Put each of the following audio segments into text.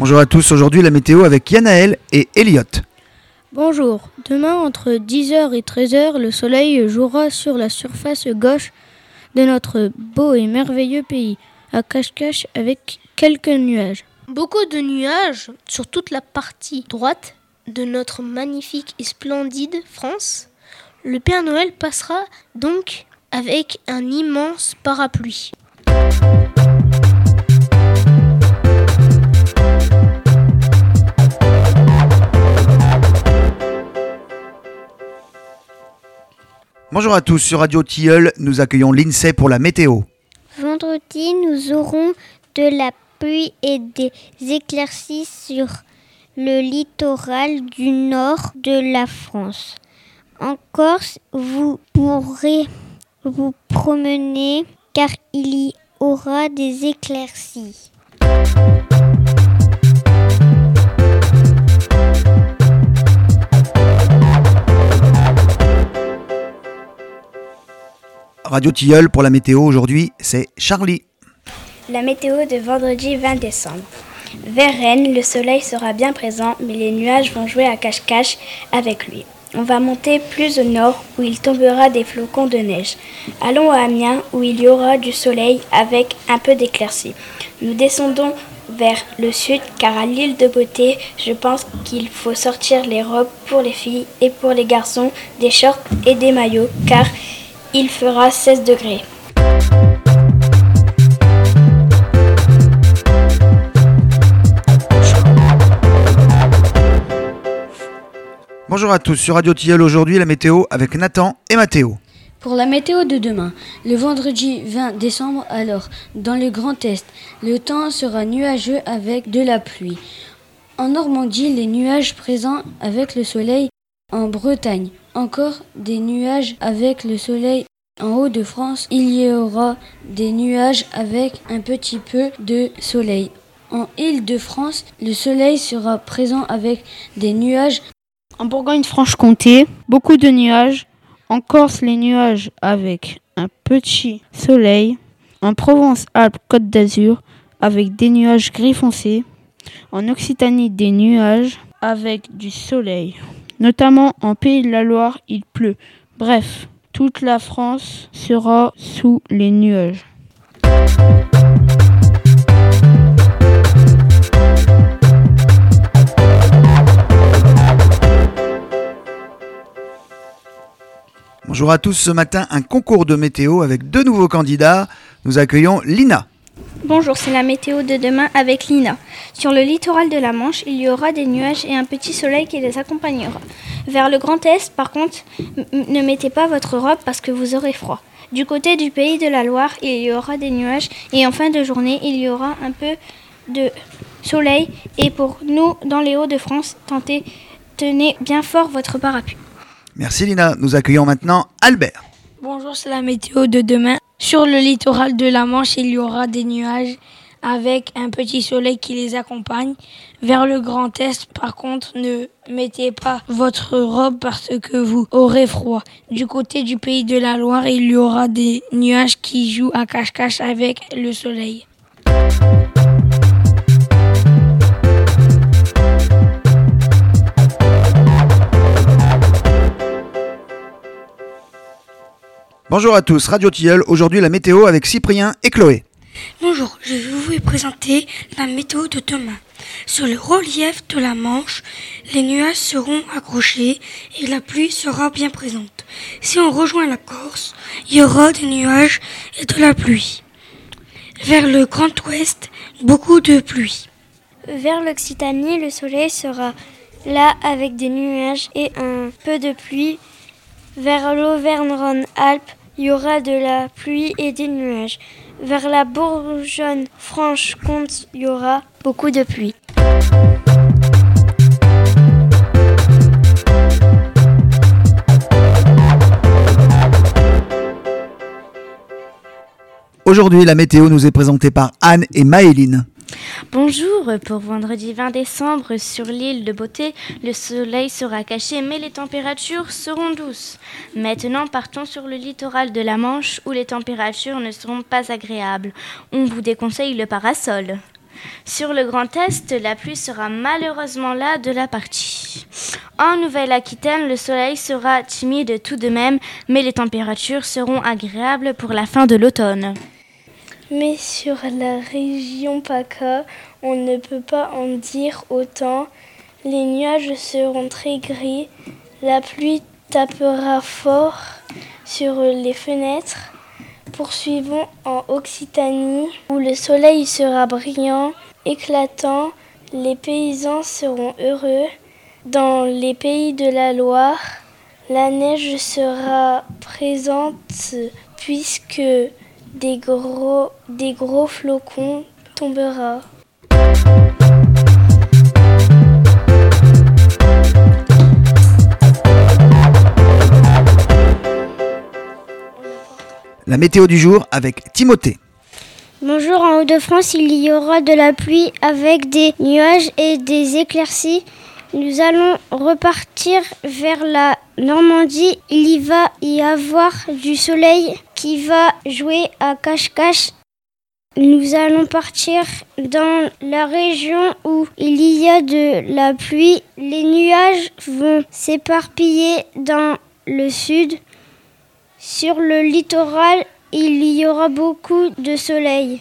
Bonjour à tous, aujourd'hui la météo avec Yanaël et Elliot. Bonjour, demain entre 10h et 13h, le soleil jouera sur la surface gauche de notre beau et merveilleux pays, à cache-cache avec quelques nuages. Beaucoup de nuages sur toute la partie droite de notre magnifique et splendide France. Le Père Noël passera donc avec un immense parapluie. Bonjour à tous, sur Radio Tilleul, nous accueillons l'INSEE pour la météo. Vendredi, nous aurons de la pluie et des éclaircies sur le littoral du nord de la France. En Corse, vous pourrez vous promener car il y aura des éclaircies. Radio Tilleul pour la météo aujourd'hui, c'est Charlie. La météo de vendredi 20 décembre. Vers Rennes, le soleil sera bien présent, mais les nuages vont jouer à cache-cache avec lui. On va monter plus au nord où il tombera des flocons de neige. Allons à Amiens où il y aura du soleil avec un peu d'éclaircie. Nous descendons vers le sud car à l'île de Beauté, je pense qu'il faut sortir les robes pour les filles et pour les garçons, des shorts et des maillots car il fera 16 degrés. Bonjour à tous, sur Radio Tilleul aujourd'hui, la météo avec Nathan et Mathéo. Pour la météo de demain, le vendredi 20 décembre, alors, dans le Grand Est, le temps sera nuageux avec de la pluie. En Normandie, les nuages présents avec le soleil. En Bretagne, encore des nuages avec le soleil. En Haut-de-France, il y aura des nuages avec un petit peu de soleil. En Île-de-France, le soleil sera présent avec des nuages. En Bourgogne-Franche-Comté, beaucoup de nuages. En Corse, les nuages avec un petit soleil. En Provence-Alpes-Côte d'Azur, avec des nuages gris foncé. En Occitanie, des nuages avec du soleil. Notamment en Pays de la Loire, il pleut. Bref, toute la France sera sous les nuages. Bonjour à tous, ce matin un concours de météo avec deux nouveaux candidats. Nous accueillons Lina. Bonjour, c'est la météo de demain avec Lina. Sur le littoral de la Manche, il y aura des nuages et un petit soleil qui les accompagnera. Vers le Grand Est, par contre, ne mettez pas votre robe parce que vous aurez froid. Du côté du pays de la Loire, il y aura des nuages et en fin de journée, il y aura un peu de soleil. Et pour nous, dans les Hauts-de-France, tentez, tenez bien fort votre parapluie. Merci Lina. Nous accueillons maintenant Albert. Bonjour, c'est la météo de demain. Sur le littoral de la Manche, il y aura des nuages avec un petit soleil qui les accompagne. Vers le Grand Est, par contre, ne mettez pas votre robe parce que vous aurez froid. Du côté du pays de la Loire, il y aura des nuages qui jouent à cache-cache avec le soleil. Bonjour à tous, Radio Tilleul, aujourd'hui la météo avec Cyprien et Chloé. Bonjour, je vais vous présenter la météo de demain. Sur le relief de la Manche, les nuages seront accrochés et la pluie sera bien présente. Si on rejoint la Corse, il y aura des nuages et de la pluie. Vers le Grand Ouest, beaucoup de pluie. Vers l'Occitanie, le soleil sera là avec des nuages et un peu de pluie. Vers l'Auvergne-Rhône-Alpes, il y aura de la pluie et des nuages. Vers la Bourgogne-Franche-Comté, il y aura beaucoup de pluie. Aujourd'hui, la météo nous est présentée par Anne et Maëline. Bonjour, pour vendredi 20 décembre sur l'île de Beauté, le soleil sera caché mais les températures seront douces. Maintenant partons sur le littoral de la Manche où les températures ne seront pas agréables. On vous déconseille le parasol. Sur le Grand Est, la pluie sera malheureusement là de la partie. En Nouvelle-Aquitaine, le soleil sera timide tout de même, mais les températures seront agréables pour la fin de l'automne. Mais sur la région PACA, on ne peut pas en dire autant. Les nuages seront très gris, la pluie tapera fort sur les fenêtres. Poursuivons en Occitanie, où le soleil sera brillant, éclatant, les paysans seront heureux. Dans les pays de la Loire, la neige sera présente puisque des gros, des gros flocons tombera. La météo du jour avec Timothée. Bonjour, en Haut-de-France, il y aura de la pluie avec des nuages et des éclaircies. Nous allons repartir vers la Normandie. Il y va y avoir du soleil qui va jouer à cache-cache. Nous allons partir dans la région où il y a de la pluie. Les nuages vont s'éparpiller dans le sud. Sur le littoral, il y aura beaucoup de soleil.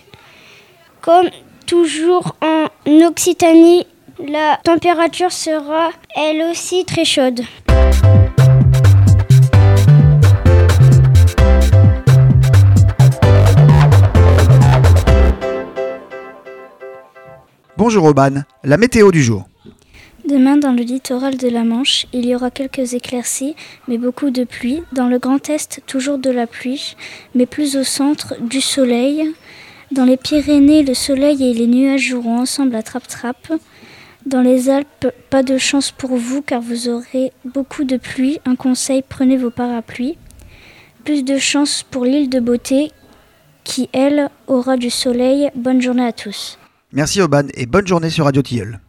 Comme toujours en Occitanie, la température sera elle aussi très chaude. Bonjour Oban, la météo du jour. Demain, dans le littoral de la Manche, il y aura quelques éclaircies, mais beaucoup de pluie. Dans le Grand Est, toujours de la pluie, mais plus au centre, du soleil. Dans les Pyrénées, le soleil et les nuages joueront ensemble à trappe-trappe. Dans les Alpes, pas de chance pour vous car vous aurez beaucoup de pluie. Un conseil, prenez vos parapluies. Plus de chance pour l'île de Beauté qui, elle, aura du soleil. Bonne journée à tous. Merci Oban et bonne journée sur Radio Tilleul.